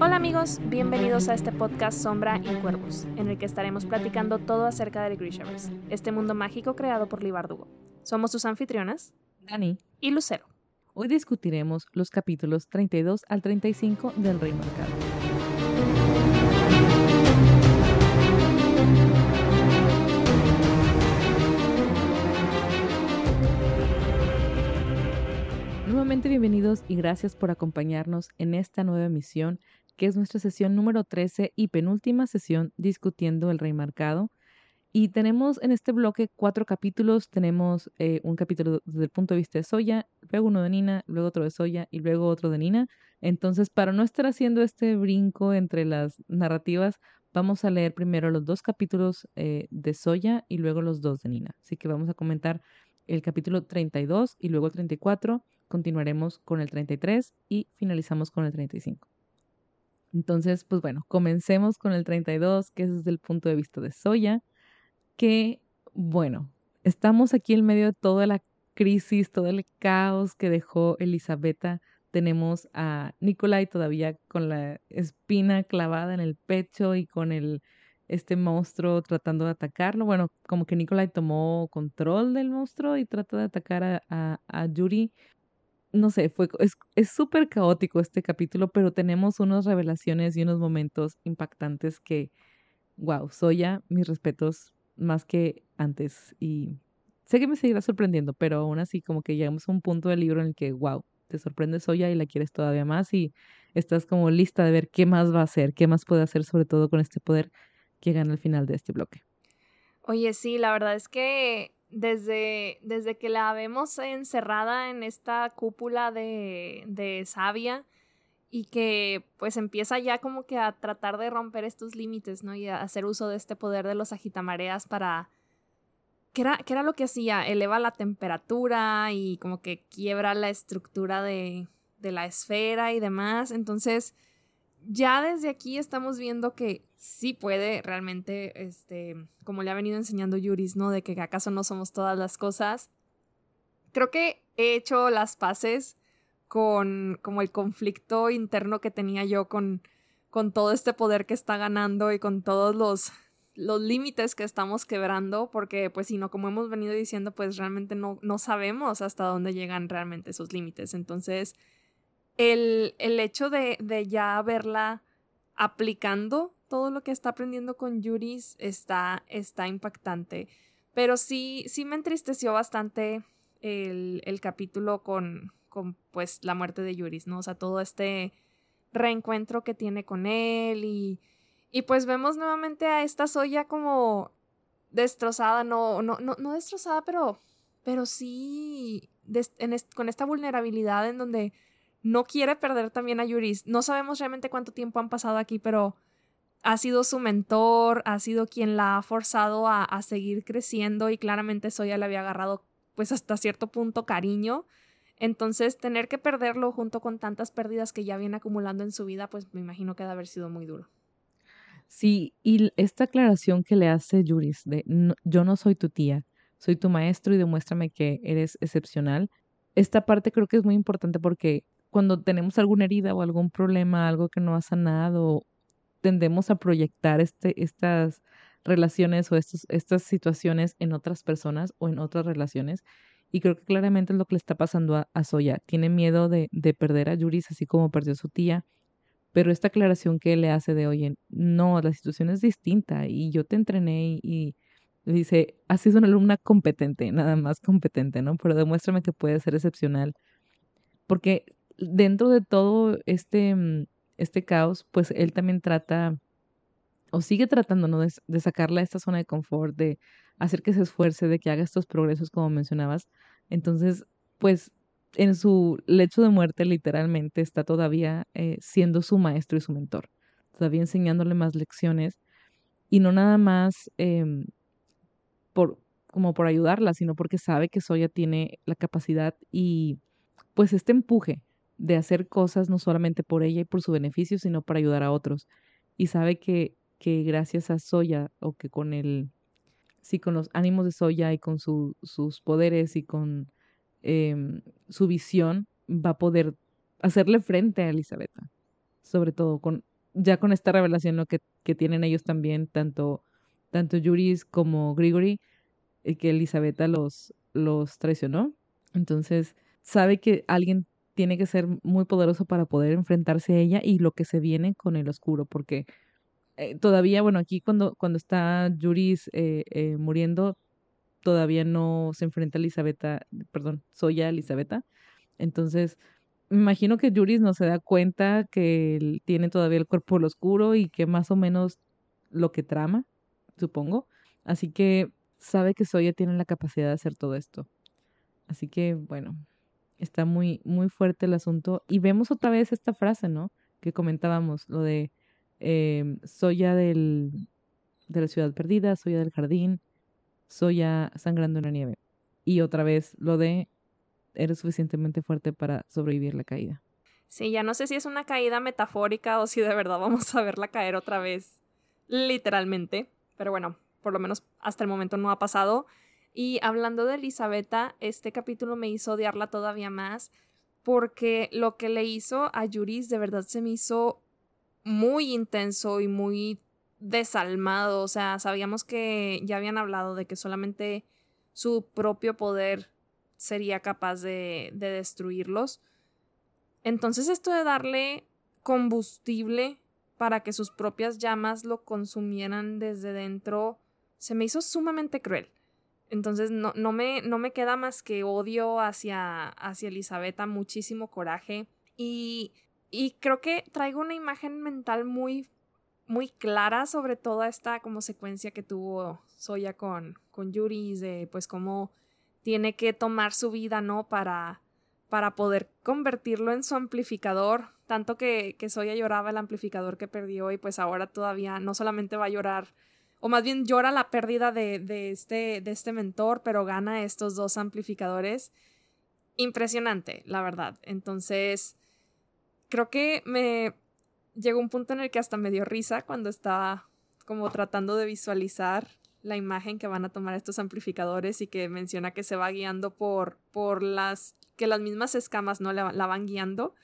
Hola amigos, bienvenidos a este podcast Sombra y Cuervos, en el que estaremos platicando todo acerca del Grishaverse, este mundo mágico creado por Lee Bardugo. Somos sus anfitrionas, Dani, y Lucero. hoy discutiremos los capítulos 32 al 35 del Rey Marcado. Nuevamente bienvenidos y gracias por acompañarnos en esta nueva emisión, que es nuestra sesión número 13 y penúltima sesión discutiendo el Rey Marcado. Y tenemos en este bloque cuatro capítulos. Tenemos eh, un capítulo desde el punto de vista de Soya, luego uno de Nina, luego otro de Soya y luego otro de Nina. Entonces, para no estar haciendo este brinco entre las narrativas, vamos a leer primero los dos capítulos eh, de Soya y luego los dos de Nina. Así que vamos a comentar el capítulo 32 y luego el 34. Continuaremos con el 33 y finalizamos con el 35. Entonces, pues bueno, comencemos con el 32, que es desde el punto de vista de Soya que, bueno, estamos aquí en medio de toda la crisis, todo el caos que dejó Elisabetta. Tenemos a Nikolai todavía con la espina clavada en el pecho y con el este monstruo tratando de atacarlo. Bueno, como que Nikolai tomó control del monstruo y trata de atacar a, a, Yuri. No sé, fue, es súper caótico este capítulo, pero tenemos unas revelaciones y unos momentos impactantes que, wow, Soya, mis respetos más que antes. Y sé que me seguirá sorprendiendo, pero aún así como que llegamos a un punto del libro en el que, wow, te sorprende Soya y la quieres todavía más y estás como lista de ver qué más va a hacer, qué más puede hacer, sobre todo con este poder que gana al final de este bloque. Oye, sí, la verdad es que desde, desde que la vemos encerrada en esta cúpula de, de Sabia, y que pues empieza ya como que a tratar de romper estos límites, ¿no? Y a hacer uso de este poder de los agitamareas para... ¿Qué era, qué era lo que hacía? Eleva la temperatura y como que quiebra la estructura de, de la esfera y demás. Entonces, ya desde aquí estamos viendo que sí puede realmente, este, como le ha venido enseñando Yuris, ¿no? De que acaso no somos todas las cosas. Creo que he hecho las paces con como el conflicto interno que tenía yo con, con todo este poder que está ganando y con todos los, los límites que estamos quebrando, porque pues si no, como hemos venido diciendo, pues realmente no, no sabemos hasta dónde llegan realmente esos límites. Entonces, el, el hecho de, de ya verla aplicando todo lo que está aprendiendo con Yuris está, está impactante. Pero sí, sí me entristeció bastante el, el capítulo con, con pues la muerte de Yuris, ¿no? O sea, todo este reencuentro que tiene con él y, y pues vemos nuevamente a esta Soya como destrozada, no, no, no, no destrozada, pero, pero sí con esta vulnerabilidad en donde no quiere perder también a Yuris. No sabemos realmente cuánto tiempo han pasado aquí, pero ha sido su mentor, ha sido quien la ha forzado a, a seguir creciendo y claramente Soya le había agarrado pues hasta cierto punto cariño. Entonces, tener que perderlo junto con tantas pérdidas que ya viene acumulando en su vida, pues me imagino que debe haber sido muy duro. Sí, y esta aclaración que le hace Yuris de no, yo no soy tu tía, soy tu maestro y demuéstrame que eres excepcional. Esta parte creo que es muy importante porque cuando tenemos alguna herida o algún problema, algo que no ha sanado, tendemos a proyectar este, estas relaciones o estos, estas situaciones en otras personas o en otras relaciones. Y creo que claramente es lo que le está pasando a, a Soya. Tiene miedo de, de, perder a Yuris, así como perdió a su tía. Pero esta aclaración que le hace de, oye, no, la situación es distinta y yo te entrené y, y dice, así es una alumna competente, nada más competente, ¿no? Pero demuéstrame que puede ser excepcional. Porque dentro de todo este, este caos, pues él también trata, o sigue tratando, ¿no? De, sacarla de esta zona de confort, de hacer que se esfuerce, de que haga estos progresos como mencionabas. Entonces, pues en su lecho de muerte literalmente está todavía eh, siendo su maestro y su mentor, todavía enseñándole más lecciones y no nada más eh, por como por ayudarla, sino porque sabe que Soya tiene la capacidad y pues este empuje de hacer cosas no solamente por ella y por su beneficio, sino para ayudar a otros. Y sabe que, que gracias a Soya o que con el sí, con los ánimos de Soya y con su, sus poderes y con em, su visión va a poder hacerle frente a Elizabeth. Sobre todo con ya con esta revelación que, que tienen ellos también, tanto, tanto Juris como Grigory, eh, que Elizabeth los, los traicionó. Entonces, sabe que alguien tiene que ser muy poderoso para poder enfrentarse a ella y lo que se viene con el oscuro, porque eh, todavía, bueno, aquí cuando, cuando está Juris eh, eh, muriendo, todavía no se enfrenta a Elizabeth, perdón, Soya Elizabeth. Entonces, me imagino que Juris no se da cuenta que tiene todavía el cuerpo oscuro y que más o menos lo que trama, supongo. Así que sabe que Soya tiene la capacidad de hacer todo esto. Así que, bueno, está muy, muy fuerte el asunto. Y vemos otra vez esta frase, ¿no? Que comentábamos, lo de eh, Soya del, de la ciudad perdida, Soya del jardín, Soya sangrando en la nieve. Y otra vez lo de eres suficientemente fuerte para sobrevivir la caída. Sí, ya no sé si es una caída metafórica o si de verdad vamos a verla caer otra vez, literalmente. Pero bueno, por lo menos hasta el momento no ha pasado. Y hablando de Elisabetta, este capítulo me hizo odiarla todavía más porque lo que le hizo a Yuris de verdad se me hizo muy intenso y muy desalmado. O sea, sabíamos que ya habían hablado de que solamente su propio poder sería capaz de, de destruirlos. Entonces esto de darle combustible para que sus propias llamas lo consumieran desde dentro se me hizo sumamente cruel. Entonces no, no, me, no me queda más que odio hacia, hacia Elisabetta, muchísimo coraje. Y, y creo que traigo una imagen mental muy, muy clara sobre toda esta como secuencia que tuvo Soya con, con Yuri, de pues cómo tiene que tomar su vida, ¿no? Para, para poder convertirlo en su amplificador. Tanto que, que Soya lloraba el amplificador que perdió y pues ahora todavía no solamente va a llorar o más bien llora la pérdida de, de, este, de este mentor, pero gana estos dos amplificadores. Impresionante, la verdad. Entonces, creo que me llegó un punto en el que hasta me dio risa cuando estaba como tratando de visualizar la imagen que van a tomar estos amplificadores y que menciona que se va guiando por, por las que las mismas escamas no la, la van guiando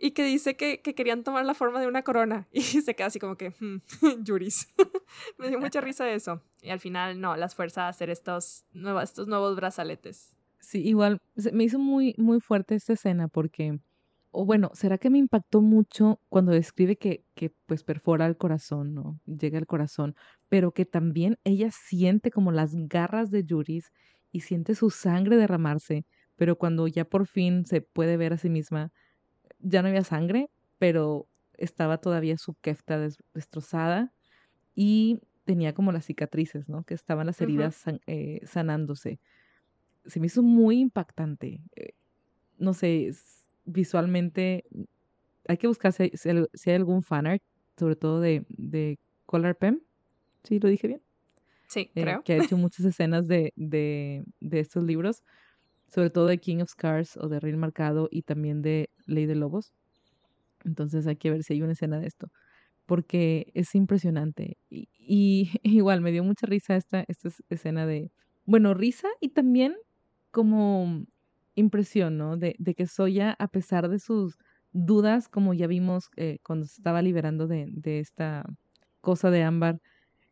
y que dice que, querían tomar la forma de una corona y se queda así como que, hmm, Yuris. Me dio mucha risa eso. Y al final, no, las fuerzas a hacer estos, nuevos, estos nuevos brazaletes. Sí, igual, me hizo muy, muy fuerte esta escena porque, o bueno, ¿será que me impactó mucho cuando describe que, que pues perfora el corazón, ¿no? Llega al corazón, pero que también ella siente como las garras de Yuris y siente su sangre derramarse, pero cuando ya por fin se puede ver a sí misma, ya no había sangre, pero estaba todavía su kefta destrozada y tenía como las cicatrices, ¿no? Que estaban las heridas eh, sanándose. Se me hizo muy impactante. Eh, no sé, visualmente hay que buscar si hay, algún fanart, sobre todo de, de Color Pem. ¿Sí lo dije bien? Sí, eh, creo. Que ha hecho muchas escenas de, de, de estos libros sobre todo de King of Scars o de Rey Marcado y también de Ley de Lobos. Entonces hay que ver si hay una escena de esto, porque es impresionante. Y, igual me dio mucha risa esta, esta escena de, bueno, risa y también como impresión, ¿no? De, de que Soya, a pesar de sus dudas, como ya vimos eh, cuando se estaba liberando de, de esta cosa de ámbar,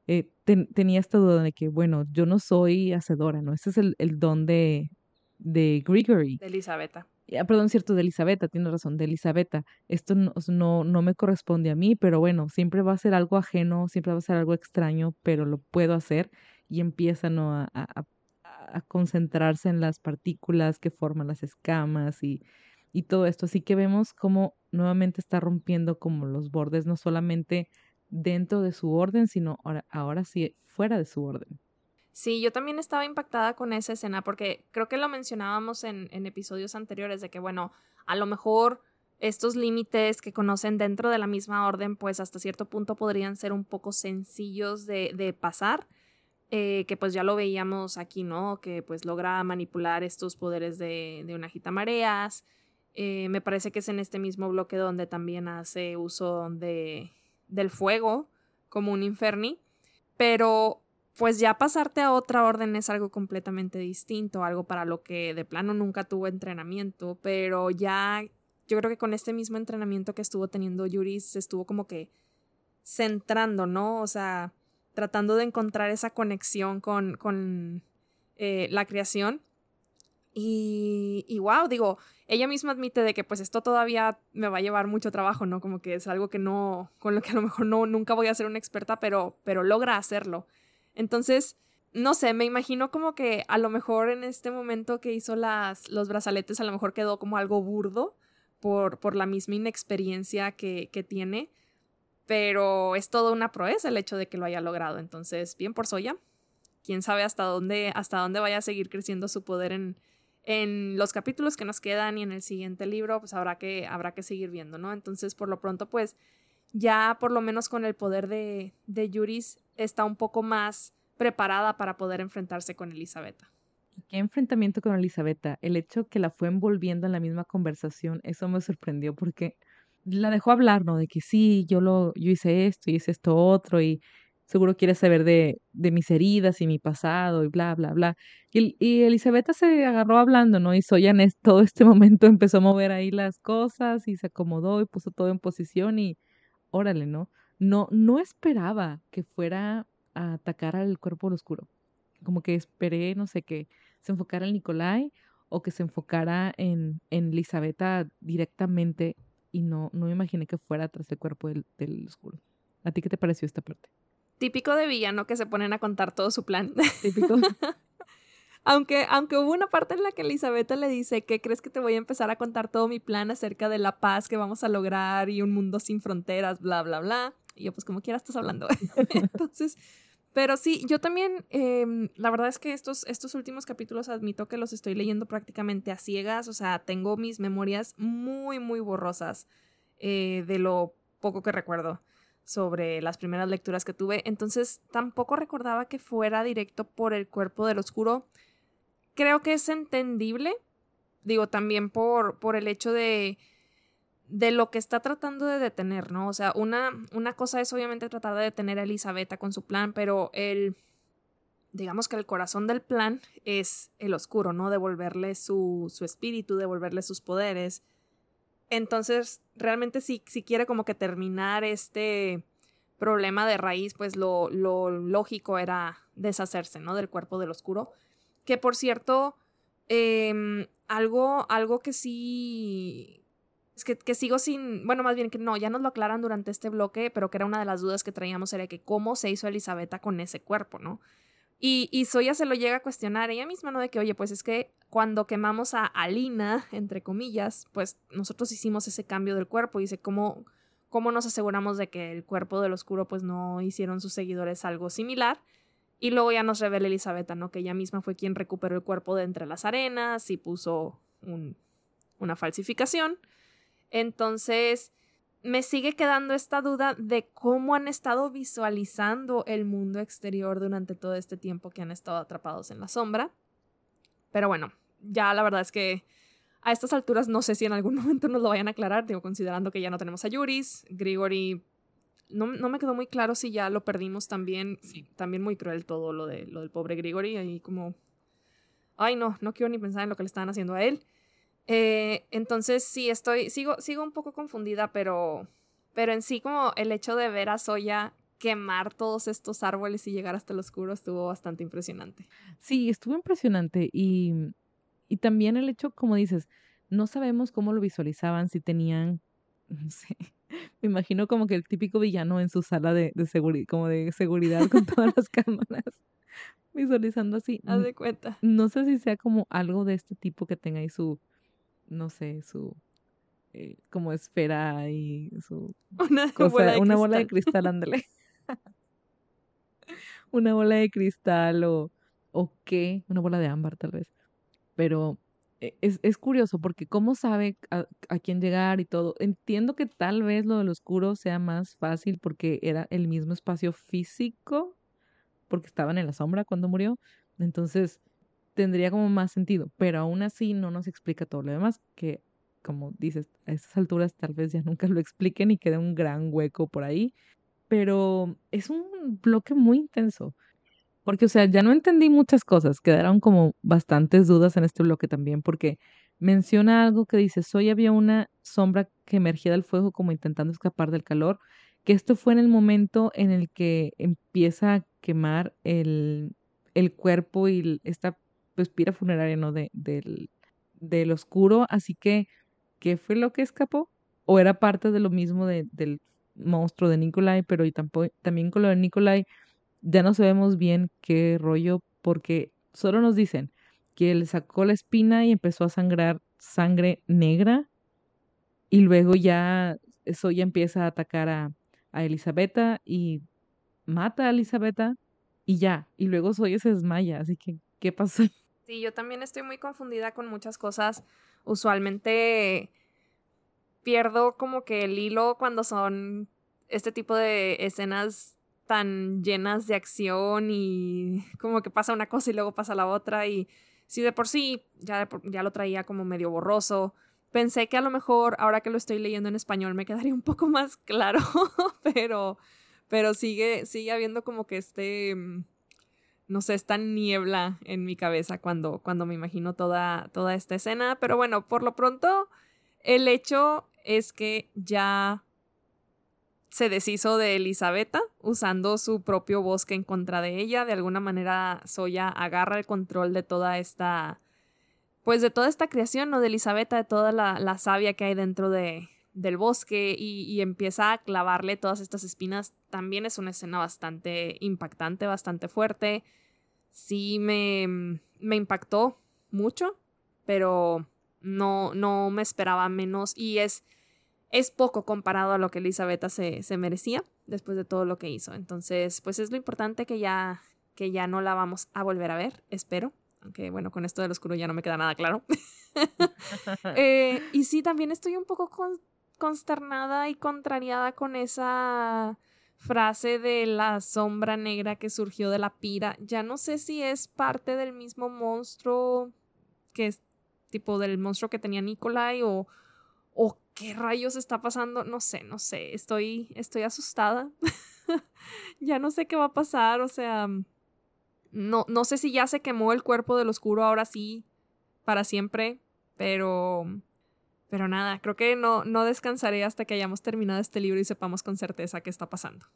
eh, tenía esta duda de que, bueno, yo no soy hacedora, ¿no? Ese es el, el don de, de Grigory. De Elisabetta. Ah, perdón, cierto, de Elisabetta, tiene razón, de Elisabetta. Esto no, no, no me corresponde a mí, pero bueno, siempre va a ser algo ajeno, siempre va a ser algo extraño, pero lo puedo hacer y empieza ¿no? a, a, a concentrarse en las partículas que forman las escamas y, y todo esto. Así que vemos cómo nuevamente está rompiendo como los bordes, no solamente dentro de su orden, sino ahora, ahora sí fuera de su orden. Sí, yo también estaba impactada con esa escena porque creo que lo mencionábamos en, episodios anteriores de que, bueno, a lo mejor estos límites que conocen dentro de la misma orden, pues hasta cierto punto podrían ser un poco sencillos de, pasar, eh, que pues ya lo veíamos aquí, ¿no? Que pues logra manipular estos poderes de, una gita mareas. Eh, me parece que es en este mismo bloque donde también hace uso de, del fuego como un inferni, pero pues ya pasarte a otra orden es algo completamente distinto, algo para lo que de plano nunca tuvo entrenamiento, pero ya yo creo que con este mismo entrenamiento que estuvo teniendo Yuri se estuvo como que centrando, ¿no? O sea, tratando de encontrar esa conexión con, con eh, la creación. Y, y wow, digo, ella misma admite de que pues esto todavía me va a llevar mucho trabajo, ¿no? Como que es algo que no, con lo que a lo mejor no, nunca voy a ser una experta, pero, pero logra hacerlo. Entonces, no sé, me imagino como que a lo mejor en este momento que hizo las, los brazaletes, a lo mejor quedó como algo burdo por, por la misma inexperiencia que, que tiene, pero es toda una proeza el hecho de que lo haya logrado. Entonces, bien por Soya. Quién sabe hasta dónde, hasta dónde vaya a seguir creciendo su poder en, en los capítulos que nos quedan y en el siguiente libro, pues habrá que, habrá que seguir viendo, ¿no? Entonces, por lo pronto, pues ya por lo menos con el poder de, de Yuris está un poco más preparada para poder enfrentarse con Elisabetta. ¿Qué enfrentamiento con Elisabetta? El hecho que la fue envolviendo en la misma conversación, eso me sorprendió porque la dejó hablar, ¿no? De que sí, yo lo, yo hice esto y hice esto otro y seguro quiere saber de, de mis heridas y mi pasado y bla, bla, bla. Y, y Elisabetta se agarró hablando, ¿no? Y Soya en todo este momento empezó a mover ahí las cosas y se acomodó y puso todo en posición y órale, ¿no? No, no esperaba que fuera a atacar al cuerpo oscuro. Como que esperé, no sé, que se enfocara en Nicolai o que se enfocara en, en Elisabetta directamente y no, no me imaginé que fuera tras el cuerpo del, del oscuro. ¿A ti qué te pareció esta parte? Típico de villano que se ponen a contar todo su plan. Típico. aunque, aunque hubo una parte en la que Elizabeth le dice que crees que te voy a empezar a contar todo mi plan acerca de la paz que vamos a lograr y un mundo sin fronteras, bla, bla, bla. Y yo, pues como quiera estás hablando. Entonces, pero sí, yo también, em, la verdad es que estos, estos últimos capítulos admito que los estoy leyendo prácticamente a ciegas, o sea, tengo mis memorias muy, muy borrosas eh, de lo poco que recuerdo sobre las primeras lecturas que tuve, entonces tampoco recordaba que fuera directo por el cuerpo del oscuro. Creo que es entendible, digo, también por, por el hecho de, de lo que está tratando de detener, ¿no? O sea, una, una cosa es obviamente tratar de detener a Elisabetta con su plan, pero el, digamos que el corazón del plan es el oscuro, ¿no? Devolverle su, su espíritu, devolverle sus poderes. Entonces, realmente si, si quiere como que terminar este problema de raíz, pues lo, lo lógico era deshacerse, ¿no? Del cuerpo del oscuro. Que por cierto, em, algo, algo que sí. Es que, sigo sin. Bueno, más bien que no, ya nos lo aclaran durante este bloque, pero que era una de las dudas que traíamos, era que cómo se hizo Elisabetta con ese cuerpo, ¿no? Y, y Soya se lo llega a cuestionar ella misma, ¿no? De que, oye, pues es que cuando quemamos a Alina, entre comillas, pues nosotros hicimos ese cambio del cuerpo. Y dice, ¿cómo, ¿cómo nos aseguramos de que el cuerpo del oscuro, pues no hicieron sus seguidores algo similar? Y luego ya nos revela Elizabeth, ¿no? Que ella misma fue quien recuperó el cuerpo de entre las arenas y puso un, una falsificación. Entonces, me sigue quedando esta duda de cómo han estado visualizando el mundo exterior durante todo este tiempo que han estado atrapados en la sombra. Pero bueno, ya la verdad es que a estas alturas no sé si en algún momento nos lo vayan a aclarar, digo, considerando que ya no tenemos a Yuris, Grigori. No, no me quedó muy claro si ya lo perdimos también. Sí. También muy cruel todo lo, de, lo del pobre Grigori. Ahí como. Ay, no, no quiero ni pensar en lo que le estaban haciendo a él. Eh, entonces sí, estoy, sigo, sigo un poco confundida, pero, pero en sí como el hecho de ver a Soya quemar todos estos árboles y llegar hasta el oscuro estuvo bastante impresionante. Sí, estuvo impresionante y, y también el hecho, como dices, no sabemos cómo lo visualizaban, si tenían, no sé, me imagino como que el típico villano en su sala de, de seguridad, como de seguridad con todas las cámaras visualizando así. Haz de cuenta. No sé si sea como algo de este tipo que tenga ahí su no sé, su eh, como esfera y su una bola de una cristal. bola de cristal, ándale. una bola de cristal o, o qué, una bola de ámbar tal vez. Pero e, es, es curioso porque cómo sabe a, a, quién llegar y todo. Entiendo que tal vez lo del oscuro sea más fácil porque era el mismo espacio físico, porque estaban en la sombra cuando murió. Entonces, tendría como más sentido, pero aún así no nos explica todo lo demás, que como dices, a estas alturas tal vez ya nunca lo expliquen y quede un gran hueco por ahí, pero es un bloque muy intenso. Porque, o sea, ya no entendí muchas cosas, quedaron como bastantes dudas en este bloque también, porque menciona algo que dice, Soy había una sombra que emergía del fuego como intentando escapar del calor, que esto fue en el momento en el que empieza a quemar el, el cuerpo y esta pues, pira funeraria, ¿no? De, del, del oscuro, así que, ¿qué fue lo que escapó? ¿O era parte de lo mismo de, del monstruo de Nikolai, pero y tampoco, también con lo de Nikolai ya no sabemos bien qué rollo, porque solo nos dicen que él sacó la espina y empezó a sangrar sangre negra, y luego ya eso ya empieza a atacar a, a Elisabetta y mata a Elisabetta y ya, y luego Soya se desmaya, así que, ¿qué pasó? Sí, yo también estoy muy confundida con muchas cosas. Usualmente pierdo como que el hilo cuando son este tipo de escenas tan llenas de acción y como que pasa una cosa y luego pasa la otra y si de por sí ya, ya lo traía como medio borroso, pensé que a lo mejor ahora que lo estoy leyendo en español me quedaría un poco más claro, pero, pero sigue, sigue habiendo como que este, mm, no sé, esta niebla en mi cabeza cuando, cuando me imagino toda, toda esta escena, pero bueno, por lo pronto el hecho es que ya se deshizo de Elisabetta usando su propio bosque en contra de ella. De alguna manera, Soya agarra el control de toda esta, pues de toda esta creación, ¿no? De Elisabetta, de toda la, la savia que hay dentro de, del bosque y, empieza a clavarle todas estas espinas. También es una escena bastante impactante, bastante fuerte. Sí me, me impactó mucho, pero no, no me esperaba menos y es es poco comparado a lo que Elisabetta se, se, merecía después de todo lo que hizo. Entonces, pues es lo importante que ya, que ya no la vamos a volver a ver, espero. Aunque bueno, con esto del oscuro ya no me queda nada claro. Eh, y sí, también estoy un poco consternada y contrariada con esa frase de la sombra negra que surgió de la pira. Ya no sé si es parte del mismo monstruo que es tipo del monstruo que tenía Nikolai o, o ¿qué rayos está pasando? No sé, no sé, estoy, estoy asustada. ya no sé qué va a pasar, o sea, no, no sé si ya se quemó el cuerpo del oscuro ahora sí, para siempre, pero... Pero nada, creo que no, no descansaré hasta que hayamos terminado este libro y sepamos con certeza qué está pasando.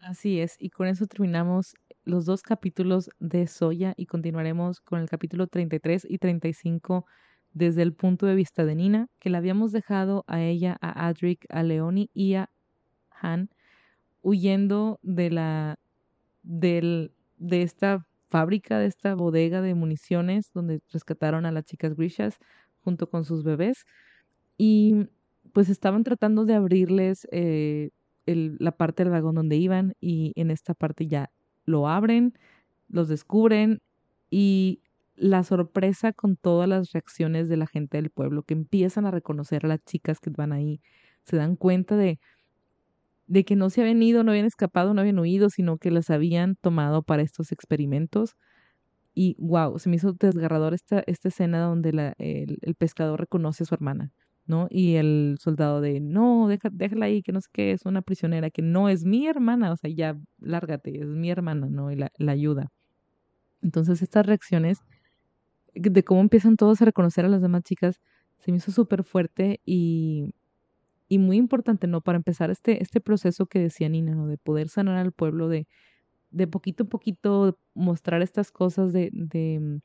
Así es, y con eso terminamos los dos capítulos de Soya y continuaremos con el capítulo 33 y 35 desde el punto de vista de Nina, que la habíamos dejado a ella, a Adric, a Leoni y a Han huyendo de la del, de esta fábrica, de esta bodega de municiones donde rescataron a las chicas Grishas junto con sus bebés y pues estaban tratando de abrirles eh, la parte del vagón donde iban y en esta parte ya lo abren, los descubren y la sorpresa con todas las reacciones de la gente del pueblo que empiezan a reconocer a las chicas que van ahí, se dan cuenta de, de que no se habían ido, no habían escapado, no habían huido, sino que las habían tomado para estos experimentos. Y wow, se me hizo desgarrador esta, esta escena donde la, el, el, pescador reconoce a su hermana, ¿no? Y el soldado de, no, deja, déjala ahí, que no sé qué, es una prisionera, que no es mi hermana, o sea, ya lárgate, es mi hermana, ¿no? Y la, la ayuda. Entonces estas reacciones de cómo empiezan todos a reconocer a las demás chicas, se me hizo súper fuerte y, y muy importante, ¿no? Para empezar este, este proceso que decía Nina, ¿no? De poder sanar al pueblo, de, de poquito a poquito mostrar estas cosas de, de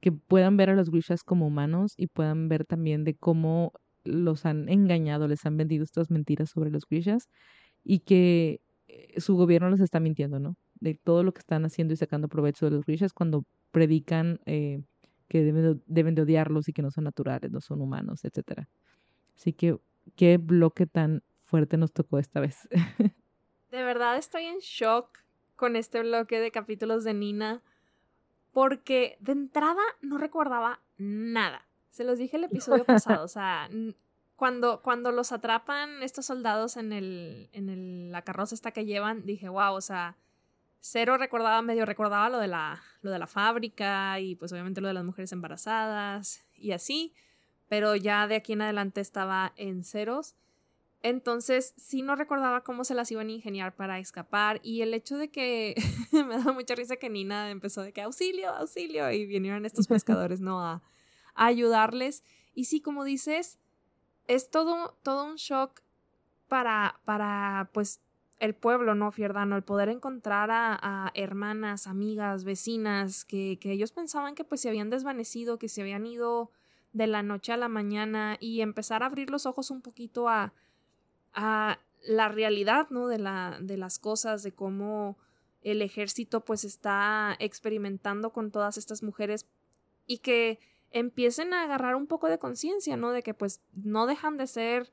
que puedan ver a los Grishas como humanos y puedan ver también de cómo los han engañado, les han vendido estas mentiras sobre los Grishas y que eh, su gobierno les está mintiendo, ¿no? De todo lo que están haciendo y sacando provecho de los Grishas cuando predican eh, que deben, deben de odiarlos y que no son naturales, no son humanos, etc. Así que, ¿qué bloque tan fuerte nos tocó esta vez? de verdad estoy en shock con este bloque de capítulos de Nina, porque de entrada no recordaba nada. Se los dije el episodio pasado, o sea, cuando, cuando los atrapan estos soldados en, el, en el, la carroza esta que llevan, dije, wow, o sea, Cero recordaba, medio recordaba lo de, la, lo de la fábrica y pues obviamente lo de las mujeres embarazadas y así, pero ya de aquí en adelante estaba en ceros. Entonces, sí no recordaba cómo se las iban a ingeniar para escapar y el hecho de que me da mucha risa que Nina empezó de que auxilio, auxilio y vinieron estos pescadores, ¿no? A, a ayudarles. Y sí, como dices, es todo, todo un shock para, para, pues, el pueblo, ¿no, Fierdano? El poder encontrar a, hermanas, amigas, vecinas, que, que, ellos pensaban que pues se habían desvanecido, que se habían ido de la noche a la mañana y empezar a abrir los ojos un poquito a, a la realidad, ¿no? De, la, de las cosas, de cómo el ejército pues está experimentando con todas estas mujeres y que empiecen a agarrar un poco de conciencia, ¿no? De que pues no dejan de ser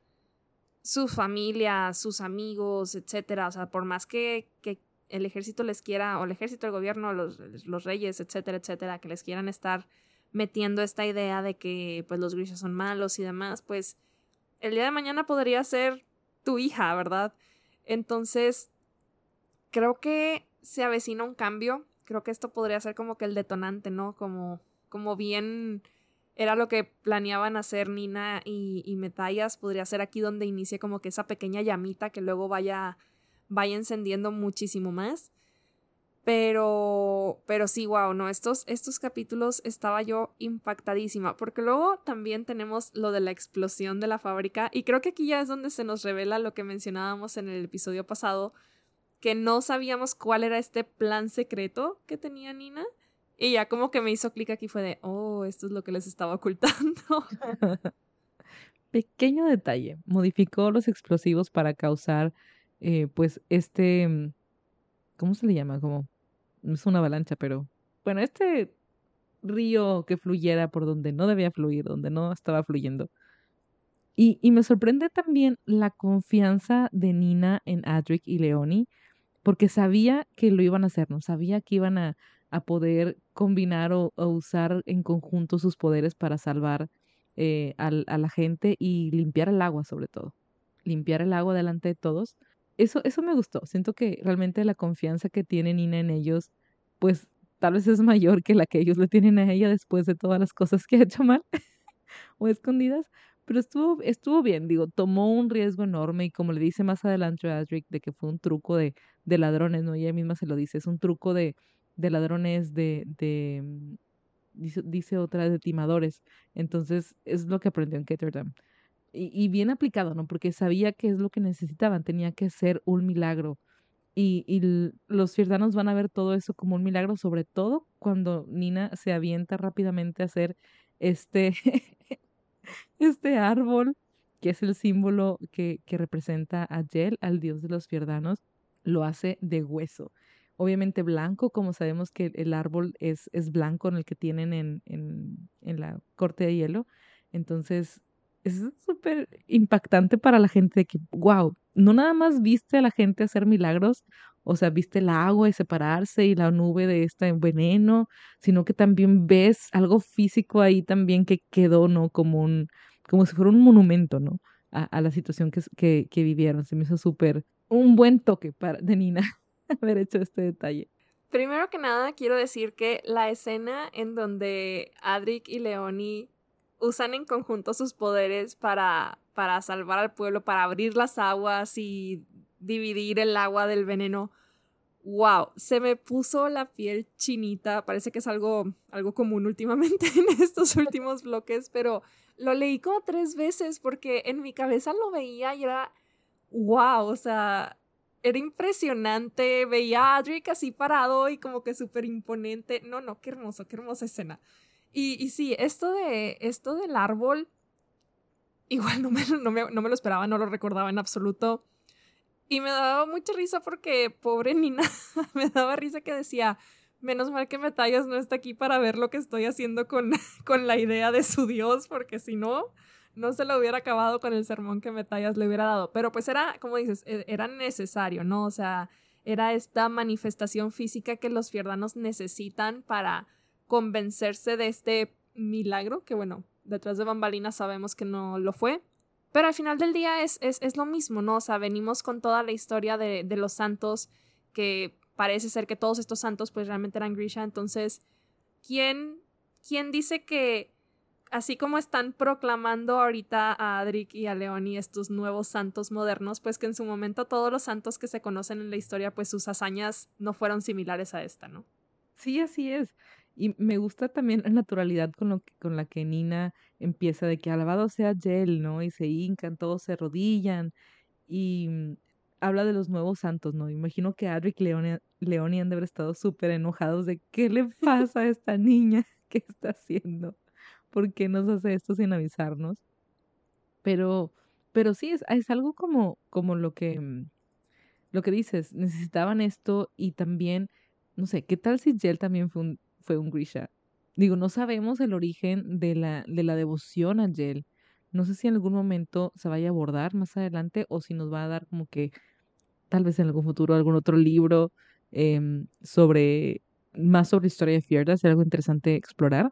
su familia, sus amigos, etcétera. O sea, por más que, que el ejército les quiera, o el ejército, el gobierno, los, los reyes, etcétera, etcétera, que les quieran estar metiendo esta idea de que pues los grises son malos y demás, pues el día de mañana podría ser tu hija, ¿verdad? Entonces, creo que se avecina un cambio. Creo que esto podría ser como que el detonante, ¿no? Como, como bien era lo que planeaban hacer Nina y, y Metallas. Podría ser aquí donde inicie como que esa pequeña llamita que luego vaya, vaya encendiendo muchísimo más. Pero, pero sí, wow, no, estos, estos capítulos estaba yo impactadísima, porque luego también tenemos lo de la explosión de la fábrica, y creo que aquí ya es donde se nos revela lo que mencionábamos en el episodio pasado, que no sabíamos cuál era este plan secreto que tenía Nina, y ya como que me hizo clic aquí fue de, oh, esto es lo que les estaba ocultando. Pequeño detalle, modificó los explosivos para causar, eh, pues, este, ¿cómo se le llama? Como es una avalancha, pero bueno, este río que fluyera por donde no debía fluir, donde no estaba fluyendo. Y, y me sorprende también la confianza de Nina en Adric y Leoni, porque sabía que lo iban a hacer, ¿no? Sabía que iban a, a poder combinar o, usar en conjunto sus poderes para salvar eh, a la gente y limpiar el agua sobre todo. Limpiar el agua delante de todos eso, eso me gustó. Siento que realmente la confianza que tiene Nina en ellos, pues tal vez es mayor que la que ellos le tienen a ella después de todas las cosas que ha hecho mal o escondidas. Pero estuvo, estuvo bien, digo, tomó un riesgo enorme y como le dice más adelante Adric de que fue un truco de, de ladrones, ¿no? Ella misma se lo dice, es un truco de, de ladrones, de, de mm, dice, dice otra, de timadores. Entonces es lo que aprendió en Ketterdam y, bien aplicado, ¿no? Porque sabía que es lo que necesitaban, tenía que ser un milagro. Y, los ciudadanos van a ver todo eso como un milagro, sobre todo cuando Nina se avienta rápidamente a hacer este, este árbol, que es el símbolo que, que representa a Yel, al dios de los fierdanos, lo hace de hueso. Obviamente blanco, como sabemos que el árbol es, es blanco en el que tienen en, en, en la corte de hielo. Entonces es súper impactante para la gente de que, wow, no nada más viste a la gente hacer milagros, o sea, viste el agua y separarse y la nube de este veneno, sino que también ves algo físico ahí también que quedó, ¿no? Como un, como si fuera un monumento, ¿no? A, la situación que, que, vivieron. Se me hizo súper un buen toque para, de Nina haber hecho este detalle. Primero que nada, quiero decir que la escena en donde Adric y Leoni usan en conjunto sus poderes para, para salvar al pueblo, para abrir las aguas y dividir el agua del veneno. Wow, se me puso la piel chinita. Parece que es algo, algo común últimamente en estos últimos bloques, pero lo leí como tres veces porque en mi cabeza lo veía y era wow, o sea, era impresionante. Veía a Adric así parado y como que súper imponente. No, no, qué hermoso, qué hermosa escena. Y, sí, esto, de, esto del árbol, igual no me, no, me, no me lo esperaba, no lo recordaba en absoluto. Y me daba mucha risa porque, pobre Nina, me daba risa que decía, menos mal que Metallas no está aquí para ver lo que estoy haciendo con, con la idea de su dios, porque si no, no se lo hubiera acabado con el sermón que Metallas le hubiera dado. Pero pues era, como dices, e, era necesario, ¿no? O sea, era esta manifestación física que los fierdanos necesitan para convencerse de este milagro, que bueno, detrás de bambalinas sabemos que no lo fue. Pero al final del día es, es, lo mismo, ¿no? O sea, venimos con toda la historia de, de, los santos, que parece ser que todos estos santos pues realmente eran Grisha. Entonces, ¿quién, quién dice que así como están proclamando ahorita a Adric y a Leoni estos nuevos santos modernos, pues que en su momento todos los santos que se conocen en la historia, pues sus hazañas no fueron similares a esta, ¿no? Sí, así es. Y me gusta también la naturalidad con, lo que, con la que Nina empieza de que alabado sea Yel, ¿no? Y se hincan, todos se arrodillan y mm, habla de los nuevos santos, ¿no? Imagino que Adric y Leoni han de haber estado súper enojados de qué le pasa a esta niña, qué está haciendo, por qué nos hace esto sin avisarnos. Pero, pero sí, es, es algo como, como lo que, mm, lo que dices, necesitaban esto y también, no sé, ¿qué tal si Yel también fue un, fue un Grisha. Digo, no sabemos el origen de la, de la devoción a Yel. No sé si en algún momento se vaya a abordar más adelante o si nos va a dar como que tal vez en algún futuro algún otro libro em, sobre más sobre historia de Fierda, será algo interesante explorar,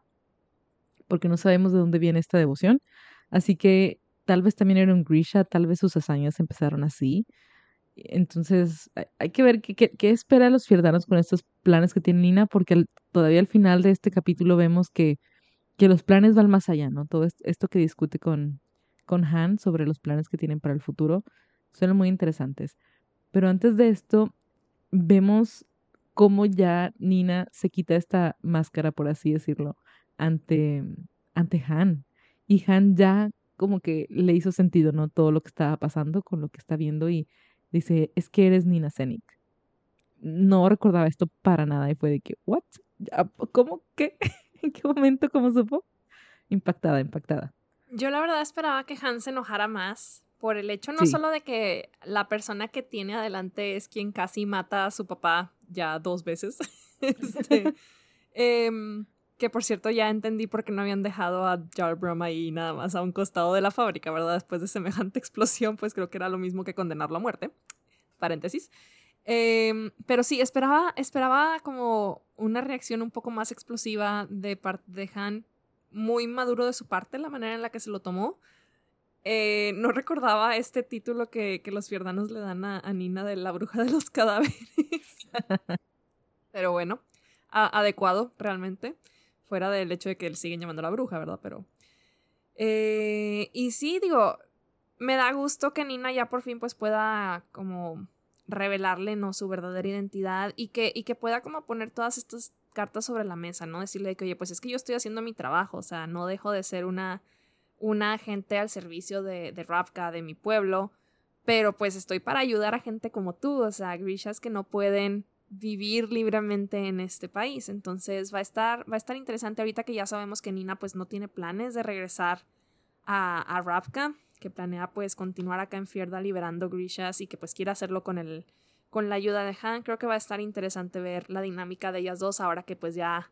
porque no sabemos de dónde viene esta devoción. Así que tal vez también era un Grisha, tal vez sus hazañas empezaron así. Entonces, hay que ver qué, qué, espera los fierdanos con estos planes que tiene Nina, porque todavía al final de este capítulo vemos que, que los planes van más allá, ¿no? Todo esto que discute con, con Han sobre los planes que tienen para el futuro son muy interesantes. Pero antes de esto, vemos cómo ya Nina se quita esta máscara, por así decirlo, ante, ante Han. Y Han ya como que le hizo sentido, ¿no? Todo lo que estaba pasando con lo que está viendo y Dice, es que eres Nina Zenik. No recordaba esto para nada y fue de que, ¿what? ¿Cómo? ¿Qué? ¿En qué momento? ¿Cómo supo? Impactada, impactada. Yo la verdad esperaba que Han se enojara más por el hecho no solo de que la persona que tiene adelante es quien casi mata a su papá ya dos veces. este, em, que por cierto ya entendí por qué no habían dejado a Jarbrom ahí nada más a un costado de la fábrica, ¿verdad? Después de semejante explosión, pues creo que era lo mismo que condenarlo a muerte. Paréntesis. Em, pero sí, esperaba, esperaba como una reacción un poco más explosiva de parte de Han, muy maduro de su parte, la manera en la que se lo tomó. Eh, no recordaba este título que, que los fierdanos le dan a, Nina de la bruja de los cadáveres. pero bueno, adecuado realmente. Fuera del hecho de que él siguen llamando la bruja, ¿verdad? Pero. Eh, y sí, digo, me da gusto que Nina ya por fin pues pueda como revelarle, ¿no? Su verdadera identidad y que, y que pueda como poner todas estas cartas sobre la mesa, ¿no? Decirle que, oye, pues es que yo estoy haciendo mi trabajo, o sea, no dejo de ser una, una agente al servicio de, de Ravka, de mi pueblo, pero pues estoy para ayudar a gente como tú, o sea, grishas que no pueden vivir libremente en este país. Entonces va a estar, va a estar interesante ahorita que ya sabemos que Nina pues no tiene planes de regresar a, a Ravka, que planea pues continuar acá en Fierda liberando Grishas y que pues quiere hacerlo con el con la ayuda de Han. Creo que va a estar interesante ver la dinámica de ellas dos ahora que pues ya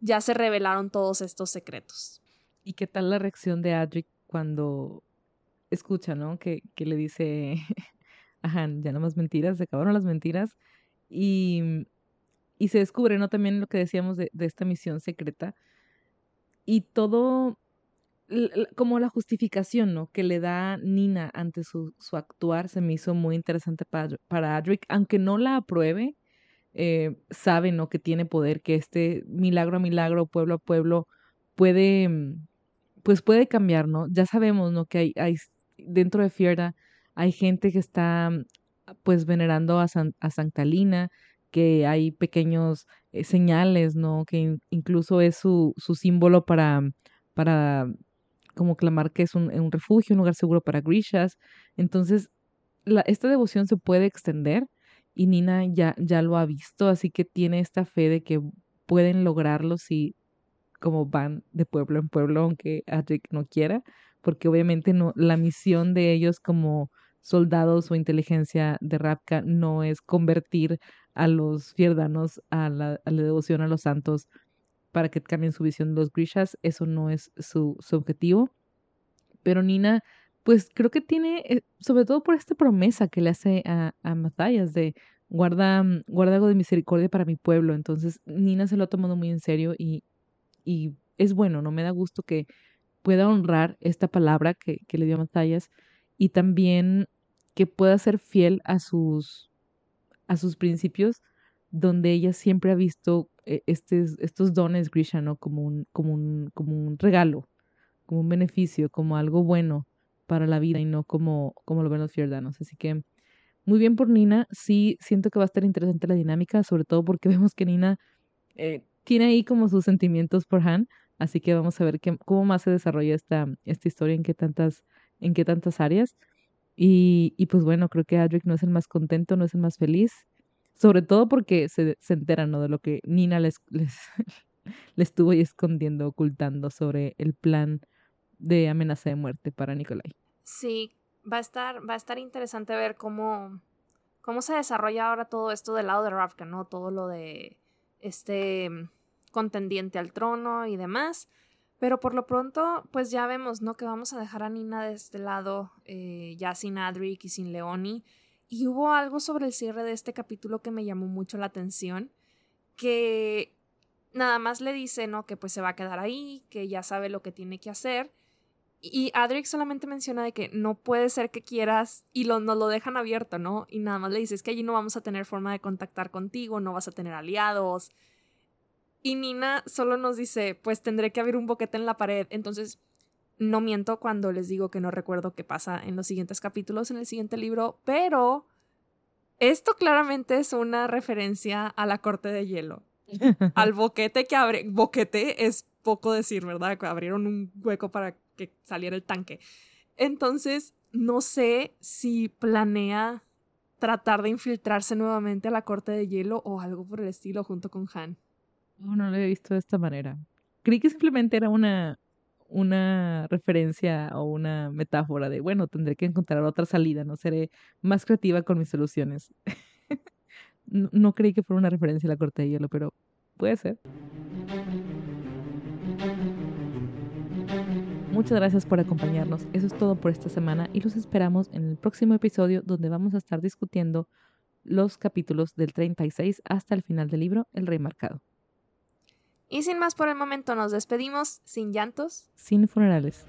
ya se revelaron todos estos secretos. ¿Y qué tal la reacción de Adric cuando escucha, ¿no? Que, que le dice a Han, ya no más mentiras, se acabaron las mentiras y, y se descubre, ¿no? También lo que decíamos de, de esta misión secreta. Y todo, como la justificación, ¿no? Que le da Nina ante su, su actuar se me hizo muy interesante para, para Adric, aunque no la apruebe, eh, sabe, ¿no? Que tiene poder, que este milagro a milagro, pueblo a pueblo, puede, pues puede cambiar, ¿no? Ya sabemos, ¿no? Que hay, hay dentro de Fierda hay gente que está pues venerando a, a Santa Lina, que hay pequeños eh, señales, ¿no? Que incluso es su, su símbolo para, para como clamar que es un, refugio, un lugar seguro para grishas. Entonces, esta devoción se puede extender y Nina ya, ya lo ha visto, así que tiene esta fe de que pueden lograrlo si como van de pueblo en pueblo, aunque Adric no quiera, porque obviamente no, la misión de ellos como soldados o inteligencia de Rapka no es convertir a los fierdanos a la, devoción a los santos para que cambien su visión de los grishas, eso no es su, objetivo. Pero Nina, pues creo que tiene, eh, sobre todo por esta promesa que le hace a, a de guarda, guarda algo de misericordia para mi pueblo. Entonces Nina se lo ha tomado muy en serio y, y es bueno, ¿no? Me da gusto que pueda honrar esta palabra que, que le dio a Matthias y también que pueda ser fiel a sus, a sus principios, donde ella siempre ha visto eh, estos dones Grisha, ¿no? Como un, como un, como un regalo, como un beneficio, como algo bueno para la vida y no como, como lo ven los fiordanos. Así que muy bien por Nina. Sí, siento que va a estar interesante la dinámica, sobre todo porque vemos que Nina eh, tiene ahí como sus sentimientos por Han. Así que vamos a ver qué, cómo más se desarrolla esta, esta historia, en qué tantas, en qué tantas áreas. Y, y pues bueno, creo que Adric no es el más contento, no es el más feliz. Sobre todo porque se, se enteran ¿no? de lo que Nina les, les, le estuvo escondiendo, ocultando sobre el plan de amenaza de muerte para Nikolai. Sí, va a estar, va a estar interesante ver cómo, cómo se desarrolla ahora todo esto del lado de Ravka, ¿no? Todo lo de este contendiente al trono y demás. Pero por lo pronto, pues ya vemos, ¿no? Que vamos a dejar a Nina de este lado, eh, ya sin Adric y sin Leoni. Y hubo algo sobre el cierre de este capítulo que me llamó mucho la atención, que nada más le dice, ¿no? Que pues se va a quedar ahí, que ya sabe lo que tiene que hacer. Y Adric solamente menciona de que no puede ser que quieras y lo, nos lo dejan abierto, ¿no? Y nada más le dice, es que allí no vamos a tener forma de contactar contigo, no vas a tener aliados. Y Nina solo nos dice, pues tendré que abrir un boquete en la pared. Entonces, no miento cuando les digo que no recuerdo qué pasa en los siguientes capítulos, en el siguiente libro, pero esto claramente es una referencia a la corte de hielo al boquete que abre. Boquete es poco decir, ¿verdad? Abrieron un hueco para que saliera el tanque. Entonces, no sé si planea tratar de infiltrarse nuevamente a la corte de hielo o algo por el estilo junto con Han. No, no lo he visto de esta manera. Creí que simplemente era una, una referencia o una metáfora de, bueno, tendré que encontrar otra salida, no seré más creativa con mis soluciones. No, creí que fuera una referencia a la corte de hielo, pero puede ser. Muchas gracias por acompañarnos. Eso es todo por esta semana y los esperamos en el próximo episodio donde vamos a estar discutiendo los capítulos del 36 hasta el final del libro El Rey Marcado. Y sin más por el momento nos despedimos, sin llantos, sin funerales.